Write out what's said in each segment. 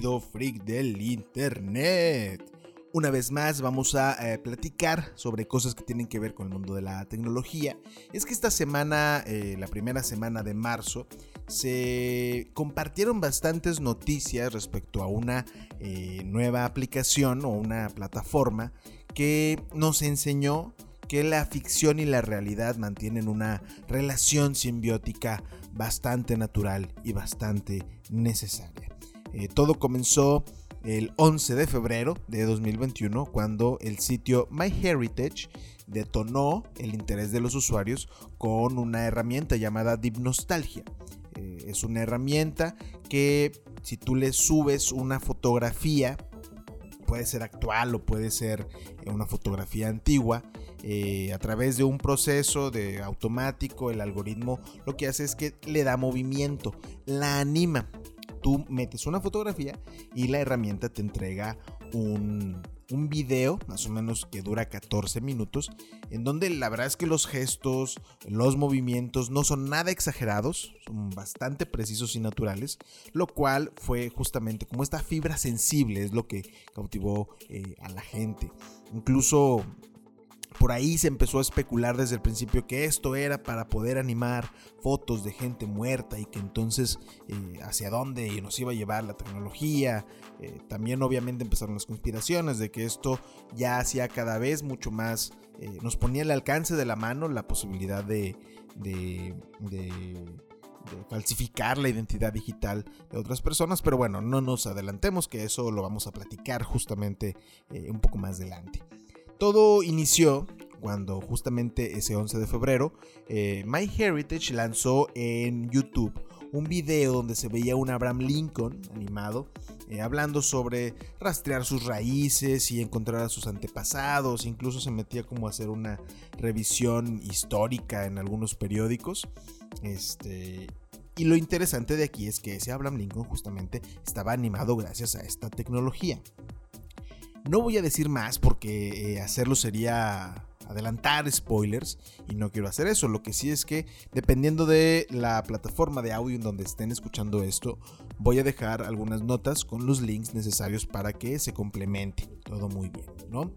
querido freak del internet. Una vez más vamos a eh, platicar sobre cosas que tienen que ver con el mundo de la tecnología. Es que esta semana, eh, la primera semana de marzo, se compartieron bastantes noticias respecto a una eh, nueva aplicación o una plataforma que nos enseñó que la ficción y la realidad mantienen una relación simbiótica bastante natural y bastante necesaria. Eh, todo comenzó el 11 de febrero de 2021 cuando el sitio MyHeritage detonó el interés de los usuarios con una herramienta llamada Deep Nostalgia. Eh, es una herramienta que si tú le subes una fotografía, puede ser actual o puede ser una fotografía antigua, eh, a través de un proceso de automático, el algoritmo lo que hace es que le da movimiento, la anima tú metes una fotografía y la herramienta te entrega un, un video, más o menos que dura 14 minutos, en donde la verdad es que los gestos, los movimientos no son nada exagerados, son bastante precisos y naturales, lo cual fue justamente como esta fibra sensible es lo que cautivó eh, a la gente. Incluso por ahí se empezó a especular desde el principio que esto era para poder animar fotos de gente muerta y que entonces eh, hacia dónde nos iba a llevar la tecnología. Eh, también obviamente empezaron las conspiraciones de que esto ya hacía cada vez mucho más, eh, nos ponía al alcance de la mano la posibilidad de, de, falsificar la identidad digital de otras personas, pero bueno, no nos adelantemos que eso lo vamos a platicar justamente un poco más adelante. Todo inició cuando justamente ese 11 de febrero eh, MyHeritage lanzó en YouTube un video donde se veía un Abraham Lincoln animado eh, hablando sobre rastrear sus raíces y encontrar a sus antepasados, incluso se metía como a hacer una revisión histórica en algunos periódicos. Este, y lo interesante de aquí es que ese Abraham Lincoln justamente estaba animado gracias a esta tecnología. No voy a decir más porque eh, hacerlo sería adelantar spoilers y no quiero hacer eso. Lo que sí es que dependiendo de la plataforma de audio en donde estén escuchando esto, voy a dejar algunas notas con los links necesarios para que se complemente. Todo muy bien, ¿no?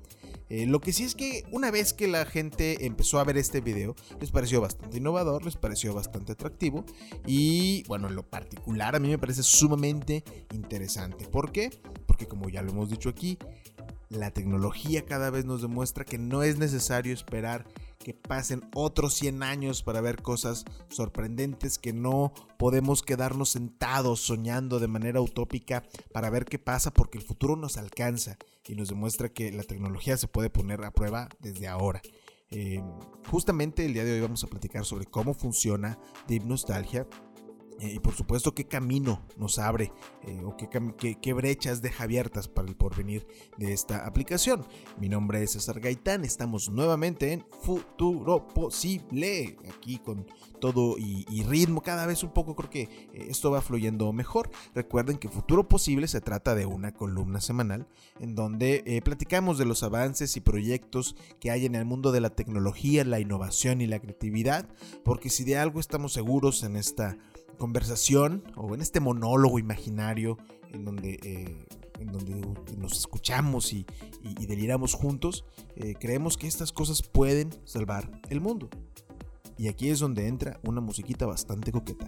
Eh, lo que sí es que una vez que la gente empezó a ver este video, les pareció bastante innovador, les pareció bastante atractivo y bueno, en lo particular a mí me parece sumamente interesante. ¿Por qué? Porque como ya lo hemos dicho aquí, la tecnología cada vez nos demuestra que no es necesario esperar que pasen otros 100 años para ver cosas sorprendentes, que no podemos quedarnos sentados soñando de manera utópica para ver qué pasa porque el futuro nos alcanza y nos demuestra que la tecnología se puede poner a prueba desde ahora. Eh, justamente el día de hoy vamos a platicar sobre cómo funciona Deep Nostalgia y por supuesto qué camino nos abre eh, o qué, brechas deja abiertas para el porvenir de esta aplicación. Mi nombre es César Gaitán, estamos nuevamente en Futuro Posible, aquí con todo y, ritmo cada vez un poco, creo que eh, esto va fluyendo mejor. Recuerden que Futuro Posible se trata de una columna semanal en donde platicamos de los avances y proyectos que hay en el mundo de la tecnología, la innovación y la creatividad, porque si de algo estamos seguros en esta conversación o en este monólogo imaginario en donde, eh, en donde nos escuchamos y, deliramos juntos, eh, creemos que estas cosas pueden salvar el mundo. Y aquí es donde entra una musiquita bastante coqueta.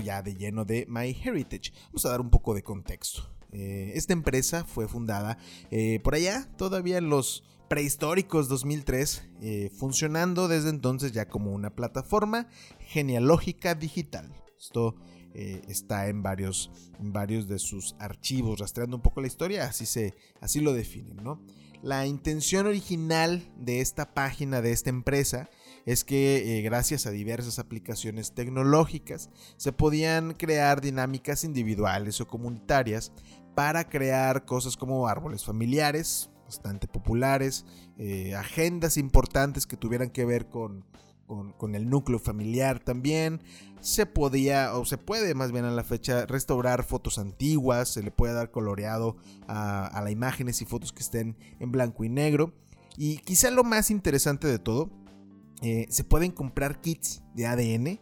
Ya de lleno de MyHeritage. Vamos a dar un poco de contexto. Eh, esta empresa fue fundada eh, por allá, todavía en los prehistóricos 2003, eh, funcionando desde entonces ya como una plataforma genealógica digital. Esto está en varios, varios de sus archivos, rastreando un poco la historia, así, se, así lo definen. ¿no? La intención original de esta página, de esta empresa, es que eh, gracias a diversas aplicaciones tecnológicas se podían crear dinámicas individuales o comunitarias para crear cosas como árboles familiares, bastante populares, eh, agendas importantes que tuvieran que ver con, con, el núcleo familiar también. Se podía, o se puede más bien a la fecha, restaurar fotos antiguas, se le puede dar coloreado a, las imágenes y fotos que estén en blanco y negro. Y quizá lo más interesante de todo, eh, se pueden comprar kits de ADN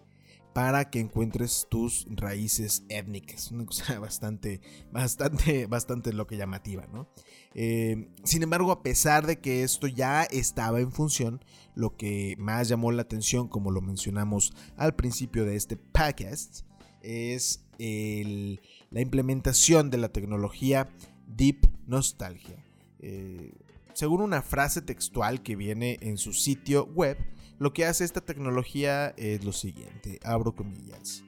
para que encuentres tus raíces étnicas. Una cosa bastante, bastante, bastante lo que llamativa, ¿no? Eh, sin embargo, a pesar de que esto ya estaba en función, lo que más llamó la atención, como lo mencionamos al principio de este podcast, es la implementación de la tecnología Deep Nostalgia. Eh, según una frase textual que viene en su sitio web, lo que hace esta tecnología es lo siguiente, abro comillas.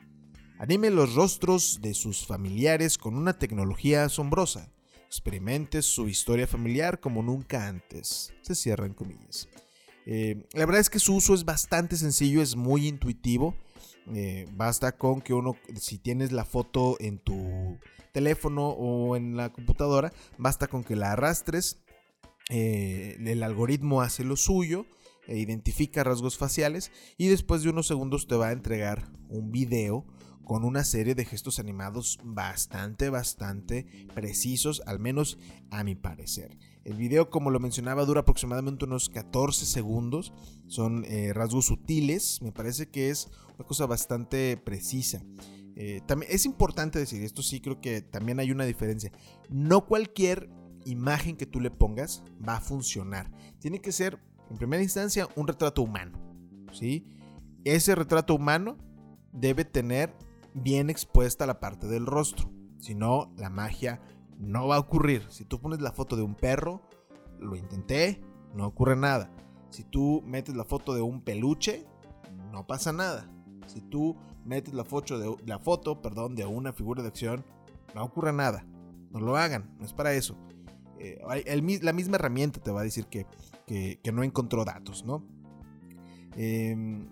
Anime los rostros de sus familiares con una tecnología asombrosa. Experimente su historia familiar como nunca antes. Se cierran comillas. Eh, la verdad es que su uso es bastante sencillo, es muy intuitivo. Eh, basta con que uno, si tienes la foto en tu teléfono o en la computadora, basta con que la arrastres. Eh, el algoritmo hace lo suyo e identifica rasgos faciales y después de unos segundos te va a entregar un video con una serie de gestos animados bastante, bastante precisos, al menos a mi parecer. El video, como lo mencionaba, dura aproximadamente unos 14 segundos. Son eh, rasgos sutiles. Me parece que es una cosa bastante precisa. Eh, también es importante decir, esto sí creo que también hay una diferencia. No cualquier imagen que tú le pongas va a funcionar. Tiene que ser en primera instancia, un retrato humano. ¿sí? Ese retrato humano debe tener bien expuesta la parte del rostro. Si no, la magia no va a ocurrir. Si tú pones la foto de un perro, lo intenté, no ocurre nada. Si tú metes la foto de un peluche, no pasa nada. Si tú metes la foto de, la foto, perdón, de una figura de acción, no ocurre nada. No lo hagan, no es para eso. Eh, la misma herramienta te va a decir que que, no encontró datos, ¿no? Em,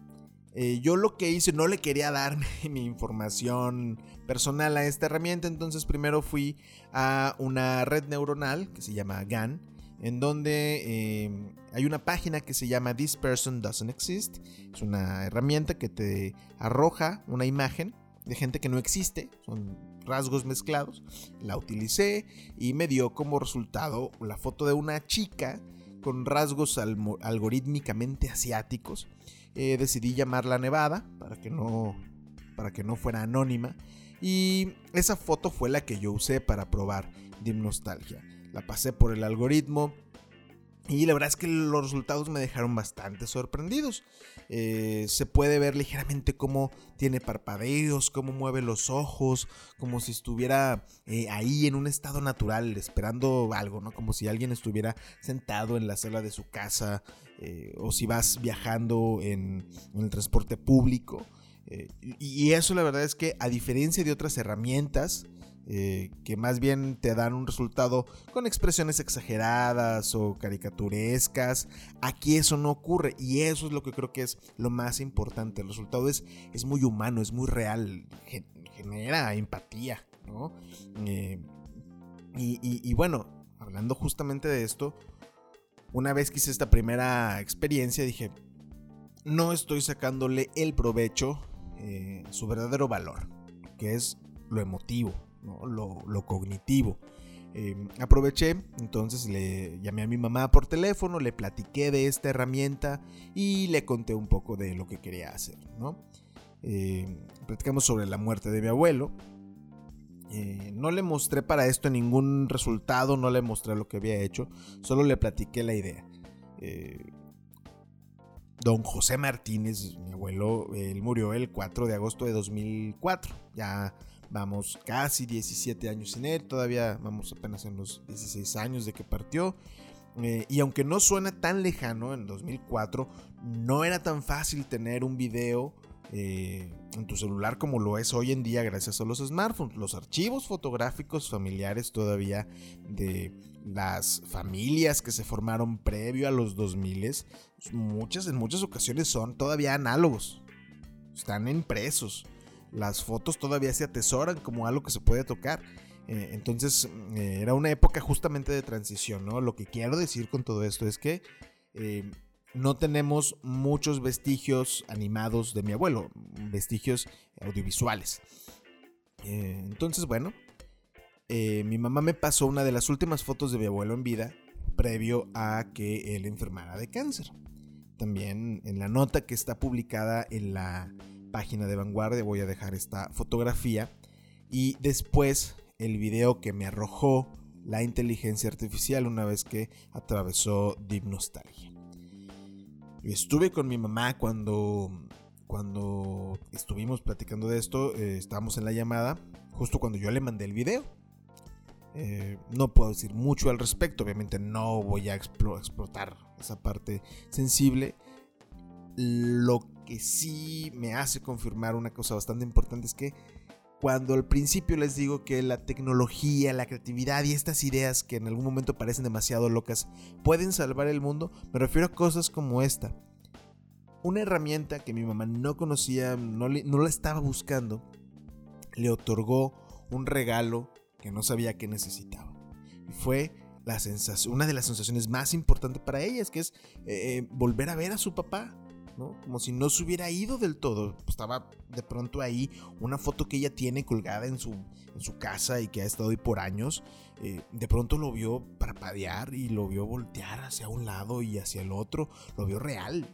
eh, yo lo que hice, no le quería dar mi información personal a esta herramienta, entonces primero fui a una red neuronal que se llama GAN, en donde em, hay una página que se llama This Person Doesn't Exist. Es una herramienta que te arroja una imagen de gente que no existe, son rasgos mezclados. La utilicé y me dio como resultado la foto de una chica con rasgos algorítmicamente asiáticos. Eh, decidí llamarla Nevada para que, no, para que no fuera anónima. Y esa foto fue la que yo usé para probar Dim Nostalgia. La pasé por el algoritmo, y la verdad es que los resultados me dejaron bastante sorprendidos. Eh, se puede ver ligeramente cómo tiene parpadeos, cómo mueve los ojos, como si estuviera eh, ahí en un estado natural, esperando algo, ¿no? Como si alguien estuviera sentado en la sala de su casa, eh, o si vas viajando en, en el transporte público. y eso la verdad es que a diferencia de otras herramientas, eh, que más bien te dan un resultado con expresiones exageradas o caricaturescas. Aquí eso no ocurre y eso es lo que creo que es lo más importante. El resultado es, es muy humano, es muy real, genera empatía. Eh, y, bueno, hablando justamente de esto, una vez que hice esta primera experiencia dije, no estoy sacándole el provecho, eh, su verdadero valor, que es lo emotivo, lo, cognitivo. Em, aproveché, entonces le llamé a mi mamá por teléfono, le platiqué de esta herramienta y le conté un poco de lo que quería hacer. ¿no? Em, platicamos sobre la muerte de mi abuelo. Eh, no le mostré para esto ningún resultado, no le mostré lo que había hecho, solo le platiqué la idea. Eh, don José Martínez, mi abuelo, él murió el 4 de agosto de 2004. Ya Vamos casi 17 años sin él, todavía vamos apenas en los 16 años de que partió. Eh, y aunque no suena tan lejano, en 2004 no era tan fácil tener un video eh, en tu celular como lo es hoy en día gracias a los smartphones. Los archivos fotográficos familiares todavía de las familias que se formaron previo a los 2000, muchas, en muchas ocasiones son todavía análogos. Están impresos las fotos todavía se atesoran como algo que se puede tocar. Eh, entonces eh, era una época justamente de transición, ¿no? Lo que quiero decir con todo esto es que eh, no tenemos muchos vestigios animados de mi abuelo, vestigios audiovisuales. Entonces, bueno, mi mamá me pasó una de las últimas fotos de mi abuelo en vida previo a que él enfermara de cáncer. También en la nota que está publicada en la página de Vanguardia voy a dejar esta fotografía y después el video que me arrojó la inteligencia artificial una vez que atravesó Deep Nostalgia. estuve con mi mamá cuando, cuando estuvimos platicando de esto, eh, estábamos en la llamada, justo cuando yo le mandé el video. Eh, no puedo decir mucho al respecto, obviamente no voy a explotar esa parte sensible. Lo que sí me hace confirmar una cosa bastante importante es que cuando al principio les digo que la tecnología, la creatividad y estas ideas que en algún momento parecen demasiado locas pueden salvar el mundo, me refiero a cosas como esta. Una herramienta que mi mamá no conocía, no, no la estaba buscando, le otorgó un regalo que no sabía que necesitaba. Y fue la una de las sensaciones más importantes para ella, que es eh, eh, volver a ver a su papá, como si no se hubiera ido del todo. Estaba de pronto ahí una foto que ella tiene colgada en su, en su casa y que ha estado ahí por años. Eh, de pronto lo vio parpadear y lo vio voltear hacia un lado y hacia el otro. Lo vio real.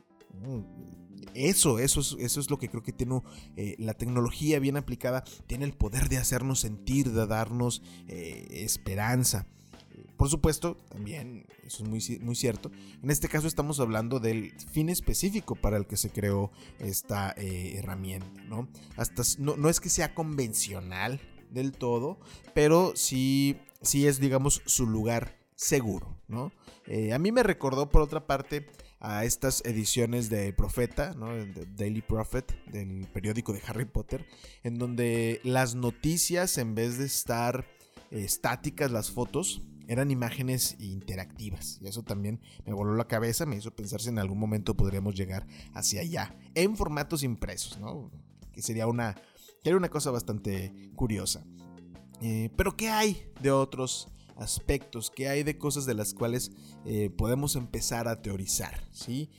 Eso, eso es, eso es lo que creo que tiene eh, la tecnología bien aplicada, tiene el poder de hacernos sentir, de darnos eh, esperanza. Por supuesto, también, eso es muy, muy cierto, en este caso estamos hablando del fin específico para el que se creó esta eh, herramienta, ¿no? Hasta, no, es que sea convencional del todo, pero sí, sí es, digamos, su lugar seguro, ¿no? Eh, a mí me recordó, por otra parte, a estas ediciones de Profeta, ¿no? De Daily Prophet, del periódico de Harry Potter, en donde las noticias, en vez de estar eh, estáticas las fotos, eran imágenes interactivas. Y eso también me voló la cabeza, me hizo pensar si en algún momento podríamos llegar hacia allá, en formatos impresos, ¿no? Que sería una, que era una cosa bastante curiosa. Eh, pero ¿qué hay de otros aspectos? ¿Qué hay de cosas de las cuales eh, podemos empezar a teorizar? ¿sí?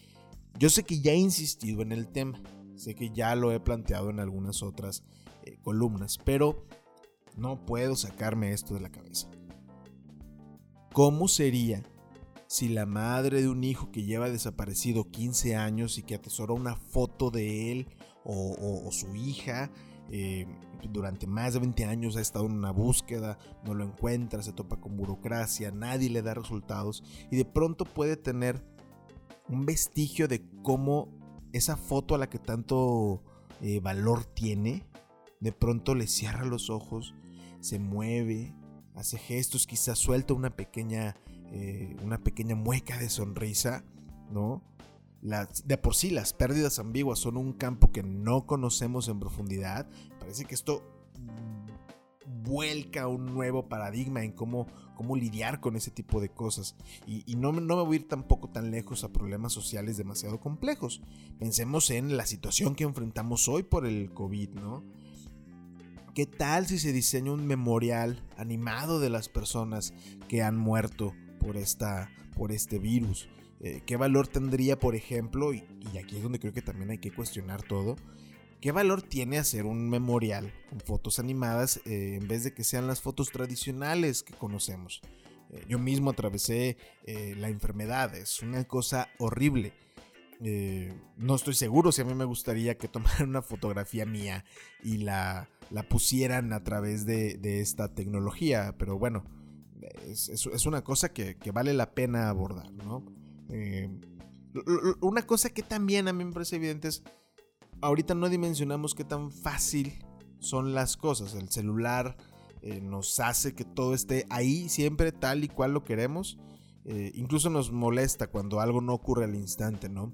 Yo sé que ya he insistido en el tema, sé que ya lo he planteado en algunas otras eh, columnas, pero no puedo sacarme esto de la cabeza. ¿Cómo sería si la madre de un hijo que lleva desaparecido 15 años y que atesora una foto de él o, su hija eh, durante más de 20 años ha estado en una búsqueda, no lo encuentra, se topa con burocracia, nadie le da resultados y de pronto puede tener un vestigio de cómo esa foto a la que tanto eh, valor tiene, de pronto le cierra los ojos, se mueve, hace gestos, quizás suelta una pequeña, eh, una pequeña mueca de sonrisa, ¿no? de por sí las pérdidas ambiguas son un campo que no conocemos en profundidad. Parece que esto vuelca un nuevo paradigma en cómo, cómo lidiar con ese tipo de cosas. Y, no, no, me voy a ir tampoco tan lejos a problemas sociales demasiado complejos. Pensemos en la situación que enfrentamos hoy por el COVID, ¿no? ¿Qué tal si se diseña un memorial animado de las personas que han muerto por, esta, por este virus? Eh, ¿Qué valor tendría, por ejemplo, y, aquí es donde creo que también hay que cuestionar todo, ¿qué valor tiene hacer un memorial con fotos animadas eh, en vez de que sean las fotos tradicionales que conocemos? Eh, yo mismo atravesé la enfermedad, es una cosa horrible. no estoy seguro si a mí me gustaría que tomaran una fotografía mía y la la pusieran a través de, esta tecnología. Pero bueno, es, una cosa que, vale la pena abordar, ¿no? Eh, una cosa que también a mí me parece evidente es, ahorita no dimensionamos qué tan fácil son las cosas. El celular eh, nos hace que todo esté ahí siempre tal y cual lo queremos. Eh, incluso nos molesta cuando algo no ocurre al instante, ¿no?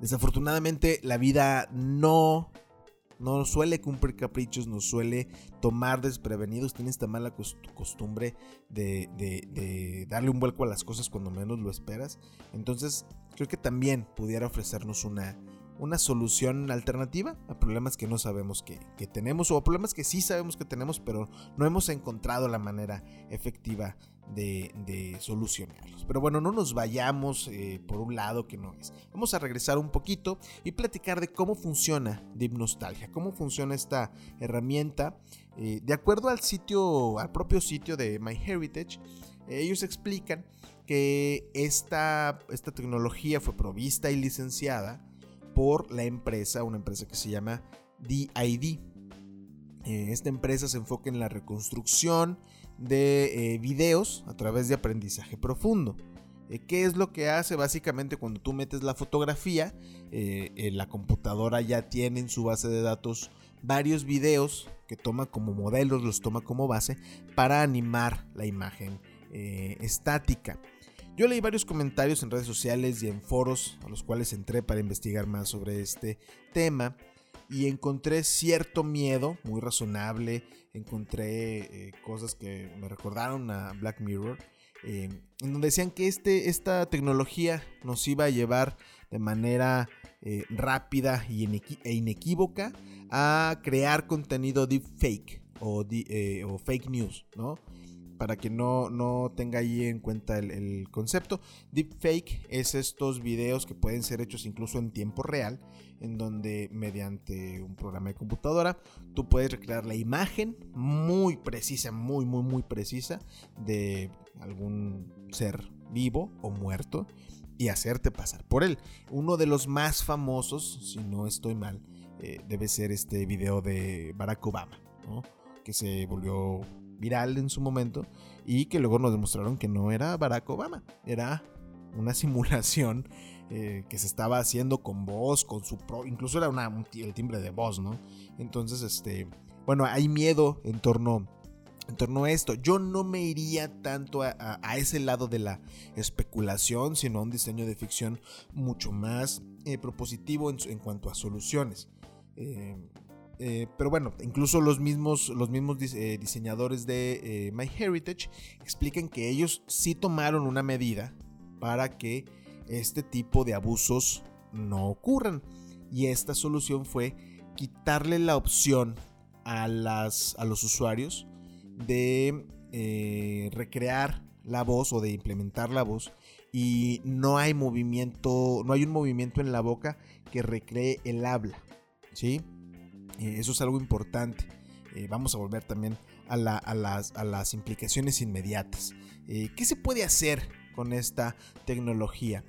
Desafortunadamente la vida no no suele cumplir caprichos, nos suele tomar desprevenidos, tiene esta mala costumbre de, darle un vuelco a las cosas cuando menos lo esperas. Entonces creo que también pudiera ofrecernos una, una solución alternativa a problemas que no sabemos que, tenemos o a problemas que sí sabemos que tenemos, pero no hemos encontrado la manera efectiva de, solucionarlos. Pero bueno, no nos vayamos eh, por un lado que no es. Vamos a regresar un poquito y platicar de cómo funciona Deep Nostalgia, cómo funciona esta herramienta. Eh, de acuerdo al sitio, al propio sitio de MyHeritage, ellos explican que esta, esta tecnología fue provista y licenciada por la empresa, una empresa que se llama DID. Eh, esta empresa se enfoca en la reconstrucción de eh, videos a través de aprendizaje profundo. Eh, ¿Qué es lo que hace? Básicamente cuando tú metes la fotografía, la computadora ya tiene en su base de datos varios videos que toma como modelos, los toma como base para animar la imagen estática. Yo leí varios comentarios en redes sociales y en foros a los cuales entré para investigar más sobre este tema y encontré cierto miedo, muy razonable, encontré eh, cosas que me recordaron a Black Mirror, eh, en donde decían que este, esta tecnología nos iba a llevar de manera eh, rápida y e inequívoca a crear contenido deepfake o, o fake news, ¿no? Para que no, no tenga ahí en cuenta el, concepto. Deepfake es estos videos que pueden ser hechos incluso en tiempo real, en donde mediante un programa de computadora tú puedes recrear la imagen muy precisa, muy, muy, muy precisa de algún ser vivo o muerto y hacerte pasar por él. Uno de los más famosos, si no estoy mal, eh, debe ser este video de Barack Obama, que se volvió viral en su momento y que luego nos demostraron que no era Barack Obama, era una simulación eh, que se estaba haciendo con voz, con su pro, incluso era una, el timbre de voz, ¿no? Entonces, este, bueno, hay miedo en torno, en torno a esto. Yo no me iría tanto a, ese lado de la especulación, sino a un diseño de ficción mucho más eh, propositivo en, cuanto a soluciones. Eh, eh, pero bueno, incluso los mismos, los mismos eh, diseñadores de eh, MyHeritage explican que ellos sí tomaron una medida para que este tipo de abusos no ocurran. Y esta solución fue quitarle la opción a, las, a los usuarios de recrear la voz o de implementar la voz y no hay movimiento, no hay un movimiento en la boca que recree el habla, ¿sí? Eh, eso es algo importante. Eh, vamos a volver también a, las, implicaciones inmediatas. Eh, ¿Qué se puede hacer con esta tecnología?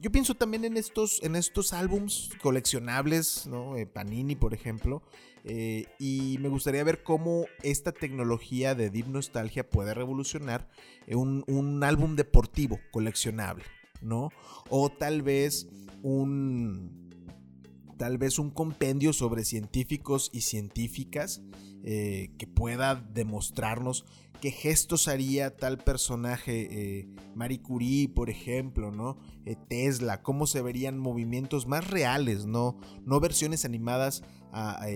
yo pienso también en estos, en estos álbums coleccionables, ¿no? Panini, por ejemplo. y me gustaría ver cómo esta tecnología de Deep Nostalgia puede revolucionar un, un álbum deportivo coleccionable, ¿no? O tal vez un tal vez un compendio sobre científicos y científicas eh, que pueda demostrarnos qué gestos haría tal personaje, eh, Marie Curie, por ejemplo, ¿no? Eh, Tesla, cómo se verían movimientos más reales, no, no versiones animadas ah,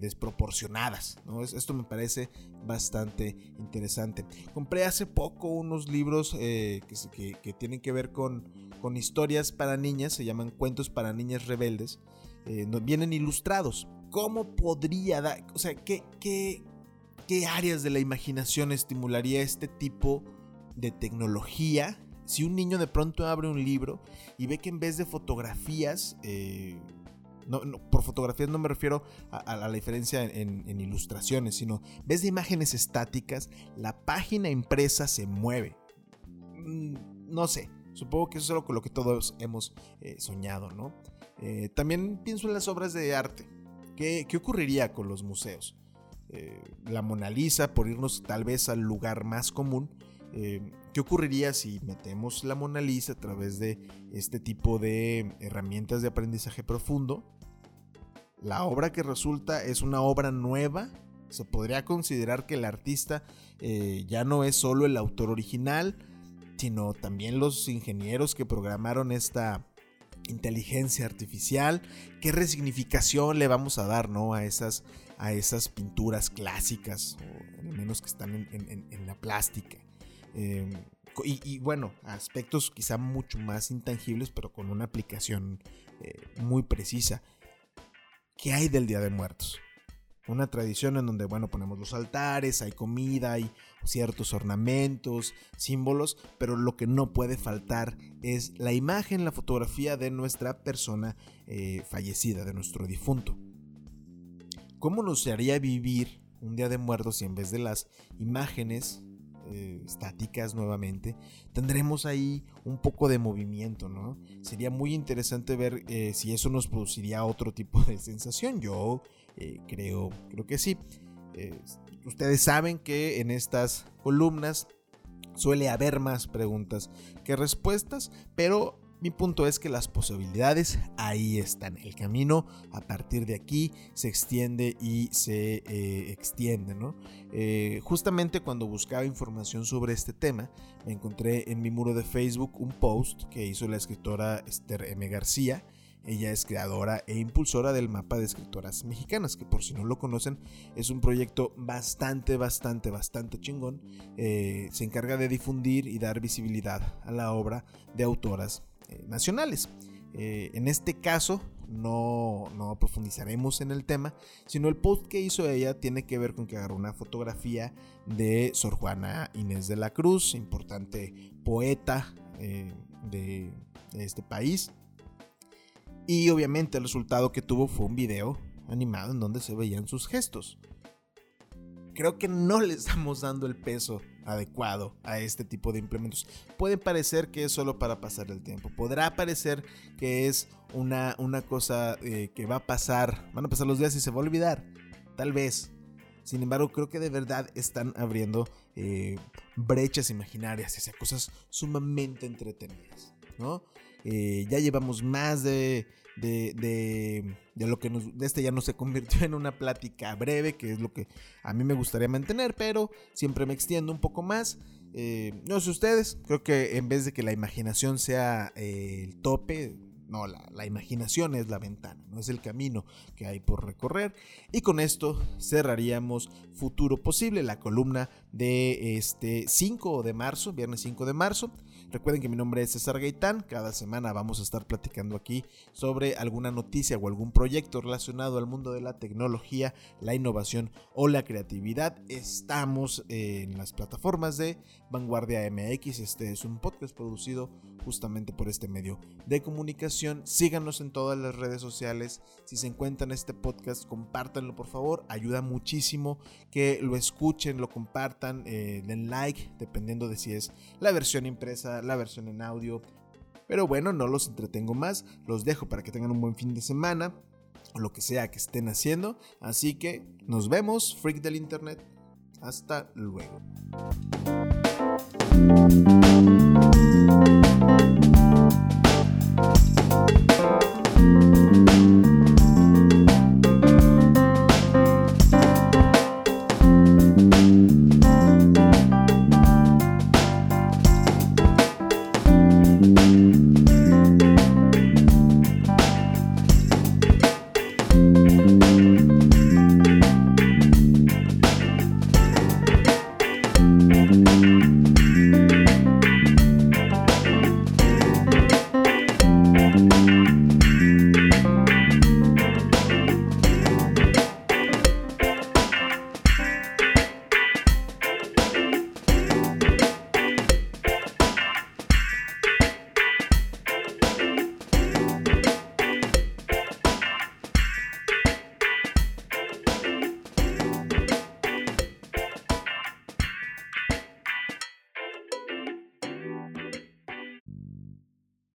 desproporcionadas, esto me parece bastante interesante. Compré hace poco unos libros que, tienen que ver con historias para niñas, se llaman Cuentos para Niñas Rebeldes. Eh, vienen ilustrados. ¿Cómo podría dar, o sea, qué, qué, qué áreas de la imaginación estimularía este tipo de tecnología? Si un niño de pronto abre un libro y ve que en vez de fotografías, eh, no, por fotografías no me refiero a, la diferencia en, ilustraciones, sino en vez de imágenes estáticas, la página impresa se mueve. Mm, no sé, supongo que eso es con lo que todos hemos eh, soñado, ¿no? Eh, también pienso en las obras de arte. ¿Qué, ocurriría con los museos? Eh, la Mona Lisa, por irnos tal vez al lugar más común, eh, ¿qué ocurriría si metemos la Mona Lisa a través de este tipo de herramientas de aprendizaje profundo? La obra que resulta es una obra nueva. Se podría considerar que el artista ya no es solo el autor original, sino también los ingenieros que programaron esta, inteligencia artificial, qué resignificación le vamos a dar ¿no? a, esas, a esas pinturas clásicas, o al menos que están en, la plástica. Em, y, bueno, aspectos quizá mucho más intangibles, pero con una aplicación eh, muy precisa. ¿Qué hay del Día de Muertos? Una tradición en donde, bueno, ponemos los altares, hay comida, hay ciertos ornamentos, símbolos, pero lo que no puede faltar es la imagen, la fotografía de nuestra persona eh, fallecida, de nuestro difunto. ¿Cómo nos haría vivir un día de muertos si en vez de las imágenes eh, estáticas nuevamente, tendremos ahí un poco de movimiento, ¿no? Sería muy interesante ver eh, si eso nos produciría otro tipo de sensación. Yo creo, creo que sí. Ustedes saben que en estas columnas suele haber más preguntas que respuestas, pero mi punto es que las posibilidades ahí están. El camino a partir de aquí se extiende y se eh, extiende. ¿no? Eh, justamente cuando buscaba información sobre este tema, me encontré en mi muro de Facebook un post que hizo la escritora Esther M. García. Ella es creadora e impulsora del mapa de escritoras mexicanas, que por si no lo conocen es un proyecto bastante, bastante, bastante chingón. Eh, se encarga de difundir y dar visibilidad a la obra de autoras eh, nacionales. Eh, en este caso, no, no, profundizaremos en el tema, sino el post que hizo ella tiene que ver con que agarró una fotografía de Sor Juana Inés de la Cruz, importante poeta de este país. Y obviamente el resultado que tuvo fue un video animado en donde se veían sus gestos. Creo que no le estamos dando el peso adecuado a este tipo de implementos. Puede parecer que es solo para pasar el tiempo. Podrá parecer que es una, una cosa eh, que va a pasar, van a pasar los días y se va a olvidar. Tal vez. Sin embargo, creo que de verdad están abriendo eh, brechas imaginarias hacia cosas sumamente entretenidas. ¿no? Eh, ya llevamos más de de, lo que nos, de este ya no se convirtió en una plática breve, que es lo que a mí me gustaría mantener, pero siempre me extiendo un poco más. Eh, no sé ustedes, creo que en vez de que la imaginación sea eh, el tope, no, la, imaginación es la ventana, no es el camino que hay por recorrer. Y con esto cerraríamos Futuro Posible, la columna de este 5 de marzo, viernes 5 de marzo. Recuerden que mi nombre es César Gaitán. Cada semana vamos a estar platicando aquí sobre alguna noticia o algún proyecto relacionado al mundo de la tecnología, la innovación o la creatividad. Estamos en las plataformas de Vanguardia MX. Este es un podcast producido justamente por este medio de comunicación. Síganos en todas las redes sociales. Si se encuentran este podcast, compártanlo por favor. Ayuda muchísimo que lo escuchen, lo compartan, eh, den like, dependiendo de si es la versión impresa la versión en audio. Pero bueno, no los entretengo más, los dejo para que tengan un buen fin de semana o lo que sea que estén haciendo. Así que nos vemos, freak del internet. Hasta luego.